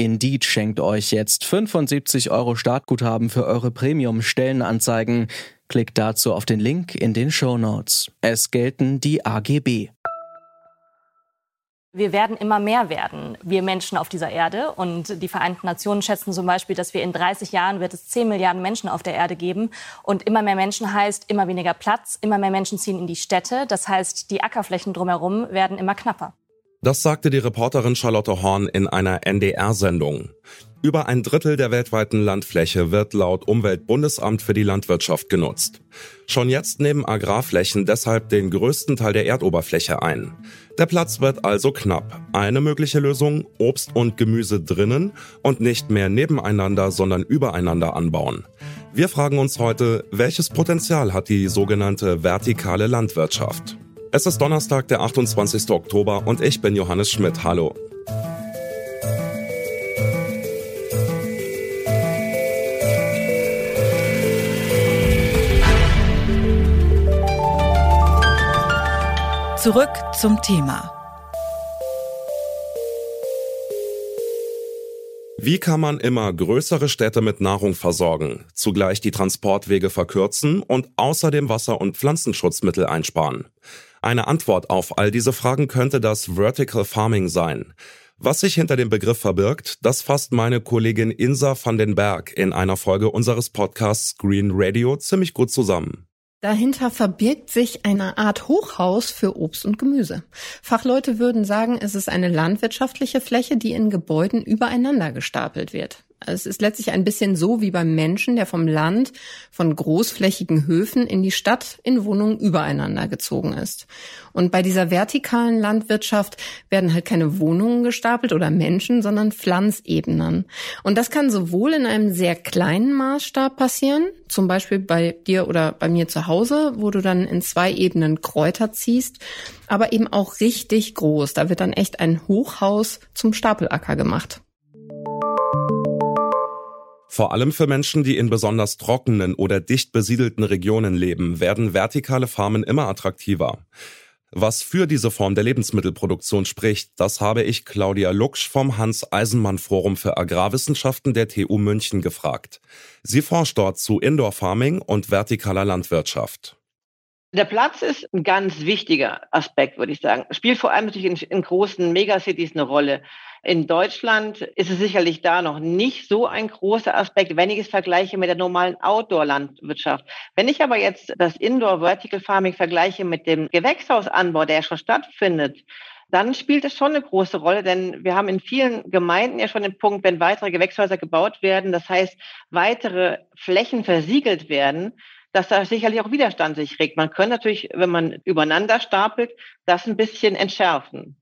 Indeed schenkt euch jetzt 75 Euro Startguthaben für eure Premium-Stellenanzeigen. Klickt dazu auf den Link in den Show Notes. Es gelten die AGB. Wir werden immer mehr werden, wir Menschen auf dieser Erde. Und die Vereinten Nationen schätzen zum Beispiel, dass wir in 30 Jahren wird es 10 Milliarden Menschen auf der Erde geben. Und immer mehr Menschen heißt immer weniger Platz, immer mehr Menschen ziehen in die Städte. Das heißt, die Ackerflächen drumherum werden immer knapper. Das sagte die Reporterin Charlotte Horn in einer NDR-Sendung. Über ein Drittel der weltweiten Landfläche wird laut Umweltbundesamt für die Landwirtschaft genutzt. Schon jetzt nehmen Agrarflächen deshalb den größten Teil der Erdoberfläche ein. Der Platz wird also knapp. Eine mögliche Lösung, Obst und Gemüse drinnen und nicht mehr nebeneinander, sondern übereinander anbauen. Wir fragen uns heute, welches Potenzial hat die sogenannte vertikale Landwirtschaft? Es ist Donnerstag, der 28. Oktober und ich bin Johannes Schmidt. Hallo. Zurück zum Thema. Wie kann man immer größere Städte mit Nahrung versorgen, zugleich die Transportwege verkürzen und außerdem Wasser- und Pflanzenschutzmittel einsparen? Eine Antwort auf all diese Fragen könnte das Vertical Farming sein. Was sich hinter dem Begriff verbirgt, das fasst meine Kollegin Insa van den Berg in einer Folge unseres Podcasts Green Radio ziemlich gut zusammen. Dahinter verbirgt sich eine Art Hochhaus für Obst und Gemüse. Fachleute würden sagen, es ist eine landwirtschaftliche Fläche, die in Gebäuden übereinander gestapelt wird. Es ist letztlich ein bisschen so wie beim Menschen, der vom Land, von großflächigen Höfen in die Stadt in Wohnungen übereinander gezogen ist. Und bei dieser vertikalen Landwirtschaft werden halt keine Wohnungen gestapelt oder Menschen, sondern Pflanzebenen. Und das kann sowohl in einem sehr kleinen Maßstab passieren, zum Beispiel bei dir oder bei mir zu Hause, wo du dann in zwei Ebenen Kräuter ziehst, aber eben auch richtig groß. Da wird dann echt ein Hochhaus zum Stapelacker gemacht. Vor allem für Menschen, die in besonders trockenen oder dicht besiedelten Regionen leben, werden vertikale Farmen immer attraktiver. Was für diese Form der Lebensmittelproduktion spricht, das habe ich Claudia Lucksch vom Hans-Eisenmann-Forum für Agrarwissenschaften der TU München gefragt. Sie forscht dort zu Indoor Farming und vertikaler Landwirtschaft. Der Platz ist ein ganz wichtiger Aspekt, würde ich sagen. Spielt vor allem natürlich in, in großen Megacities eine Rolle. In Deutschland ist es sicherlich da noch nicht so ein großer Aspekt, wenn ich es vergleiche mit der normalen Outdoor-Landwirtschaft. Wenn ich aber jetzt das Indoor-Vertical Farming vergleiche mit dem Gewächshausanbau, der schon stattfindet, dann spielt es schon eine große Rolle, denn wir haben in vielen Gemeinden ja schon den Punkt, wenn weitere Gewächshäuser gebaut werden, das heißt weitere Flächen versiegelt werden, dass da sicherlich auch Widerstand sich regt. Man könnte natürlich, wenn man übereinander stapelt, das ein bisschen entschärfen.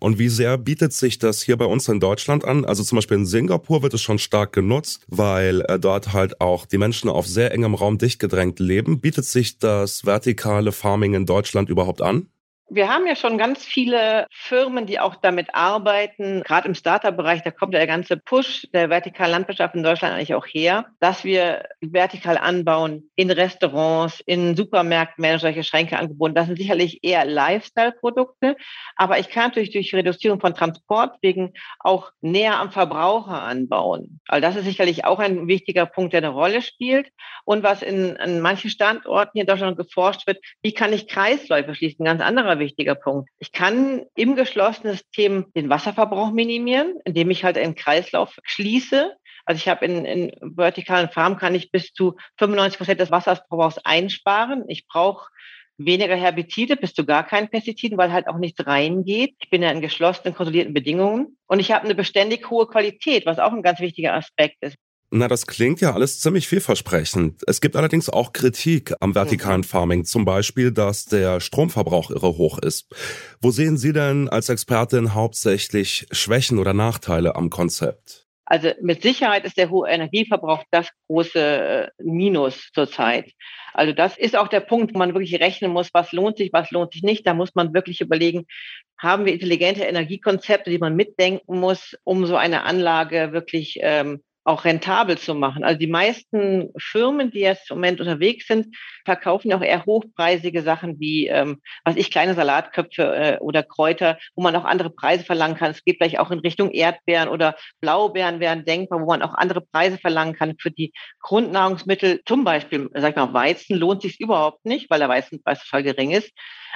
Und wie sehr bietet sich das hier bei uns in Deutschland an? Also zum Beispiel in Singapur wird es schon stark genutzt, weil äh, dort halt auch die Menschen auf sehr engem Raum dicht gedrängt leben. Bietet sich das vertikale Farming in Deutschland überhaupt an? Wir haben ja schon ganz viele Firmen, die auch damit arbeiten. Gerade im Startup-Bereich, da kommt der ganze Push der vertikalen Landwirtschaft in Deutschland eigentlich auch her, dass wir vertikal anbauen in Restaurants, in Supermärkten werden solche Schränke angeboten. Das sind sicherlich eher Lifestyle-Produkte. Aber ich kann natürlich durch Reduzierung von Transportwegen auch näher am Verbraucher anbauen. Also das ist sicherlich auch ein wichtiger Punkt, der eine Rolle spielt. Und was in, in manchen Standorten hier in Deutschland geforscht wird, wie kann ich Kreisläufe schließen? Ganz anderer anderer wichtiger Punkt. Ich kann im geschlossenen System den Wasserverbrauch minimieren, indem ich halt einen Kreislauf schließe. Also ich habe in, in vertikalen Farmen kann ich bis zu 95 Prozent des Wasserverbrauchs einsparen. Ich brauche weniger Herbizide, bis zu gar keinen Pestiziden, weil halt auch nichts reingeht. Ich bin ja in geschlossenen, kontrollierten Bedingungen und ich habe eine beständig hohe Qualität, was auch ein ganz wichtiger Aspekt ist. Na, das klingt ja alles ziemlich vielversprechend. Es gibt allerdings auch Kritik am vertikalen mhm. Farming, zum Beispiel, dass der Stromverbrauch irre hoch ist. Wo sehen Sie denn als Expertin hauptsächlich Schwächen oder Nachteile am Konzept? Also mit Sicherheit ist der hohe Energieverbrauch das große äh, Minus zurzeit. Also das ist auch der Punkt, wo man wirklich rechnen muss, was lohnt sich, was lohnt sich nicht. Da muss man wirklich überlegen, haben wir intelligente Energiekonzepte, die man mitdenken muss, um so eine Anlage wirklich ähm, auch rentabel zu machen. Also die meisten Firmen, die jetzt im Moment unterwegs sind, verkaufen auch eher hochpreisige Sachen wie, ähm, was ich, kleine Salatköpfe äh, oder Kräuter, wo man auch andere Preise verlangen kann. Es geht vielleicht auch in Richtung Erdbeeren oder Blaubeeren wären denkbar, wo man auch andere Preise verlangen kann. Für die Grundnahrungsmittel, zum Beispiel, sag ich mal, Weizen, lohnt sich überhaupt nicht, weil der Weizenpreis voll gering ist.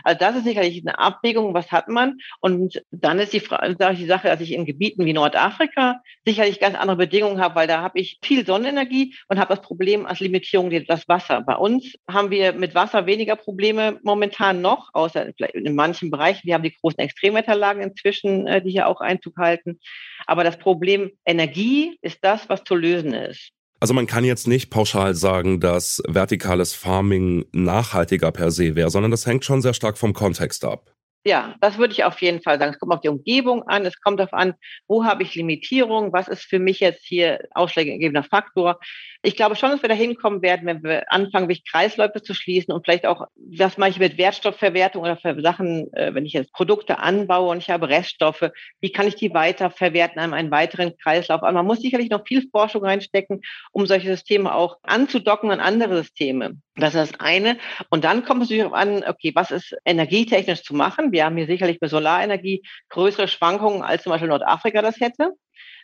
Also das ist sicherlich eine Abwägung, was hat man? Und dann ist die, Frage, die Sache, dass ich in Gebieten wie Nordafrika sicherlich ganz andere Bedingungen habe, weil da habe ich viel Sonnenenergie und habe das Problem als Limitierung das Wasser. Bei uns haben wir mit Wasser weniger Probleme momentan noch, außer in manchen Bereichen. Wir haben die großen Extremwetterlagen inzwischen, äh, die hier auch Einzug halten. Aber das Problem Energie ist das, was zu lösen ist. Also man kann jetzt nicht pauschal sagen, dass vertikales Farming nachhaltiger per se wäre, sondern das hängt schon sehr stark vom Kontext ab. Ja, das würde ich auf jeden Fall sagen. Es kommt auf die Umgebung an, es kommt darauf an, wo habe ich Limitierung, was ist für mich jetzt hier ausschlaggebender Faktor. Ich glaube schon, dass wir da hinkommen werden, wenn wir anfangen, wirklich Kreisläufe zu schließen und vielleicht auch, was mache ich mit Wertstoffverwertung oder für Sachen, äh, wenn ich jetzt Produkte anbaue und ich habe Reststoffe, wie kann ich die weiter verwerten an einen weiteren Kreislauf? Aber man muss sicherlich noch viel Forschung reinstecken, um solche Systeme auch anzudocken an andere Systeme. Das ist das eine. Und dann kommt es natürlich an, okay, was ist energietechnisch zu machen? Wir haben hier sicherlich bei Solarenergie größere Schwankungen, als zum Beispiel Nordafrika das hätte.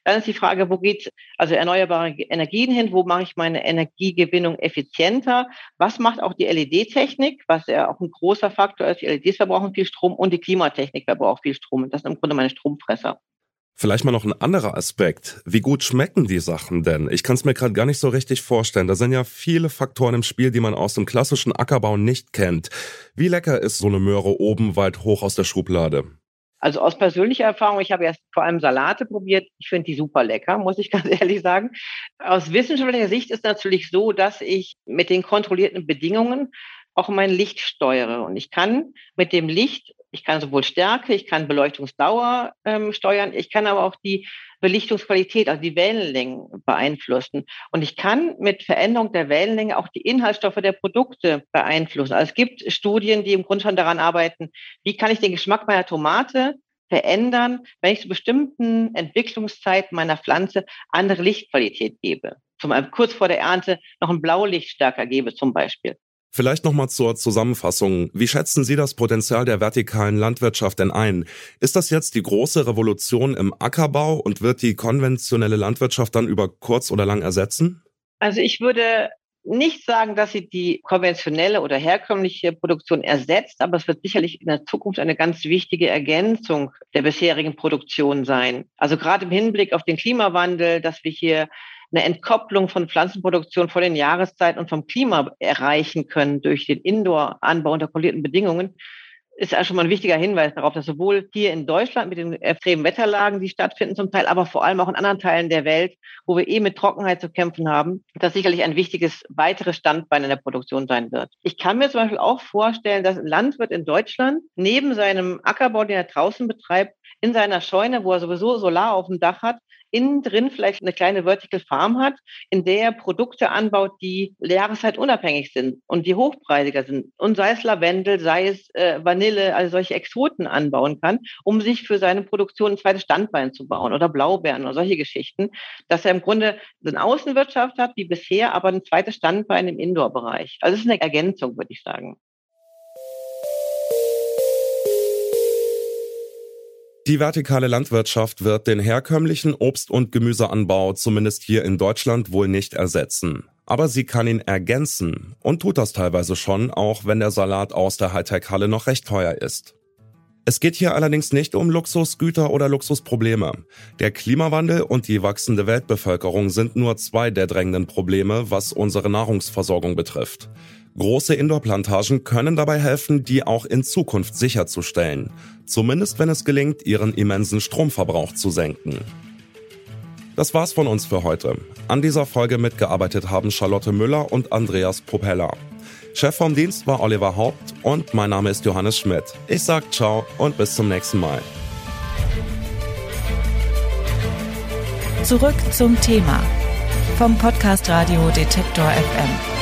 Dann ist die Frage, wo geht also erneuerbare Energien hin? Wo mache ich meine Energiegewinnung effizienter? Was macht auch die LED-Technik, was ja auch ein großer Faktor ist? Die LEDs verbrauchen viel Strom und die Klimatechnik verbraucht viel Strom. Das sind im Grunde meine Stromfresser. Vielleicht mal noch ein anderer Aspekt. Wie gut schmecken die Sachen denn? Ich kann es mir gerade gar nicht so richtig vorstellen. Da sind ja viele Faktoren im Spiel, die man aus dem klassischen Ackerbau nicht kennt. Wie lecker ist so eine Möhre oben weit hoch aus der Schublade? Also aus persönlicher Erfahrung, ich habe erst vor allem Salate probiert. Ich finde die super lecker, muss ich ganz ehrlich sagen. Aus wissenschaftlicher Sicht ist natürlich so, dass ich mit den kontrollierten Bedingungen auch mein Licht steuere. Und ich kann mit dem Licht, ich kann sowohl Stärke, ich kann Beleuchtungsdauer ähm, steuern, ich kann aber auch die Belichtungsqualität, also die Wellenlängen beeinflussen. Und ich kann mit Veränderung der Wellenlänge auch die Inhaltsstoffe der Produkte beeinflussen. Also es gibt Studien, die im Grunde schon daran arbeiten, wie kann ich den Geschmack meiner Tomate verändern, wenn ich zu bestimmten Entwicklungszeiten meiner Pflanze andere Lichtqualität gebe. Zum Beispiel kurz vor der Ernte noch ein Blaulicht stärker gebe zum Beispiel. Vielleicht nochmal zur Zusammenfassung. Wie schätzen Sie das Potenzial der vertikalen Landwirtschaft denn ein? Ist das jetzt die große Revolution im Ackerbau und wird die konventionelle Landwirtschaft dann über kurz oder lang ersetzen? Also ich würde nicht sagen, dass sie die konventionelle oder herkömmliche Produktion ersetzt, aber es wird sicherlich in der Zukunft eine ganz wichtige Ergänzung der bisherigen Produktion sein. Also gerade im Hinblick auf den Klimawandel, dass wir hier eine Entkopplung von Pflanzenproduktion vor den Jahreszeiten und vom Klima erreichen können durch den Indoor-Anbau unter kontrollierten Bedingungen, ist ja schon mal ein wichtiger Hinweis darauf, dass sowohl hier in Deutschland mit den extremen Wetterlagen, die stattfinden zum Teil, aber vor allem auch in anderen Teilen der Welt, wo wir eh mit Trockenheit zu kämpfen haben, das sicherlich ein wichtiges weiteres Standbein in der Produktion sein wird. Ich kann mir zum Beispiel auch vorstellen, dass ein Landwirt in Deutschland neben seinem Ackerbau, den er draußen betreibt, in seiner Scheune, wo er sowieso Solar auf dem Dach hat, innen drin vielleicht eine kleine Vertical Farm hat, in der er Produkte anbaut, die jahreszeitunabhängig sind und die hochpreisiger sind. Und sei es Lavendel, sei es äh, Vanille, also solche Exoten anbauen kann, um sich für seine Produktion ein zweites Standbein zu bauen oder Blaubeeren oder solche Geschichten, dass er im Grunde eine Außenwirtschaft hat, wie bisher, aber ein zweites Standbein im Indoor-Bereich. Also es ist eine Ergänzung, würde ich sagen. Die vertikale Landwirtschaft wird den herkömmlichen Obst- und Gemüseanbau zumindest hier in Deutschland wohl nicht ersetzen. Aber sie kann ihn ergänzen und tut das teilweise schon, auch wenn der Salat aus der Hightech-Halle noch recht teuer ist. Es geht hier allerdings nicht um Luxusgüter oder Luxusprobleme. Der Klimawandel und die wachsende Weltbevölkerung sind nur zwei der drängenden Probleme, was unsere Nahrungsversorgung betrifft. Große Indoor-Plantagen können dabei helfen, die auch in Zukunft sicherzustellen. Zumindest wenn es gelingt, ihren immensen Stromverbrauch zu senken. Das war's von uns für heute. An dieser Folge mitgearbeitet haben Charlotte Müller und Andreas Propeller. Chef vom Dienst war Oliver Haupt und mein Name ist Johannes Schmidt. Ich sag ciao und bis zum nächsten Mal. Zurück zum Thema vom Podcast Radio Detektor FM.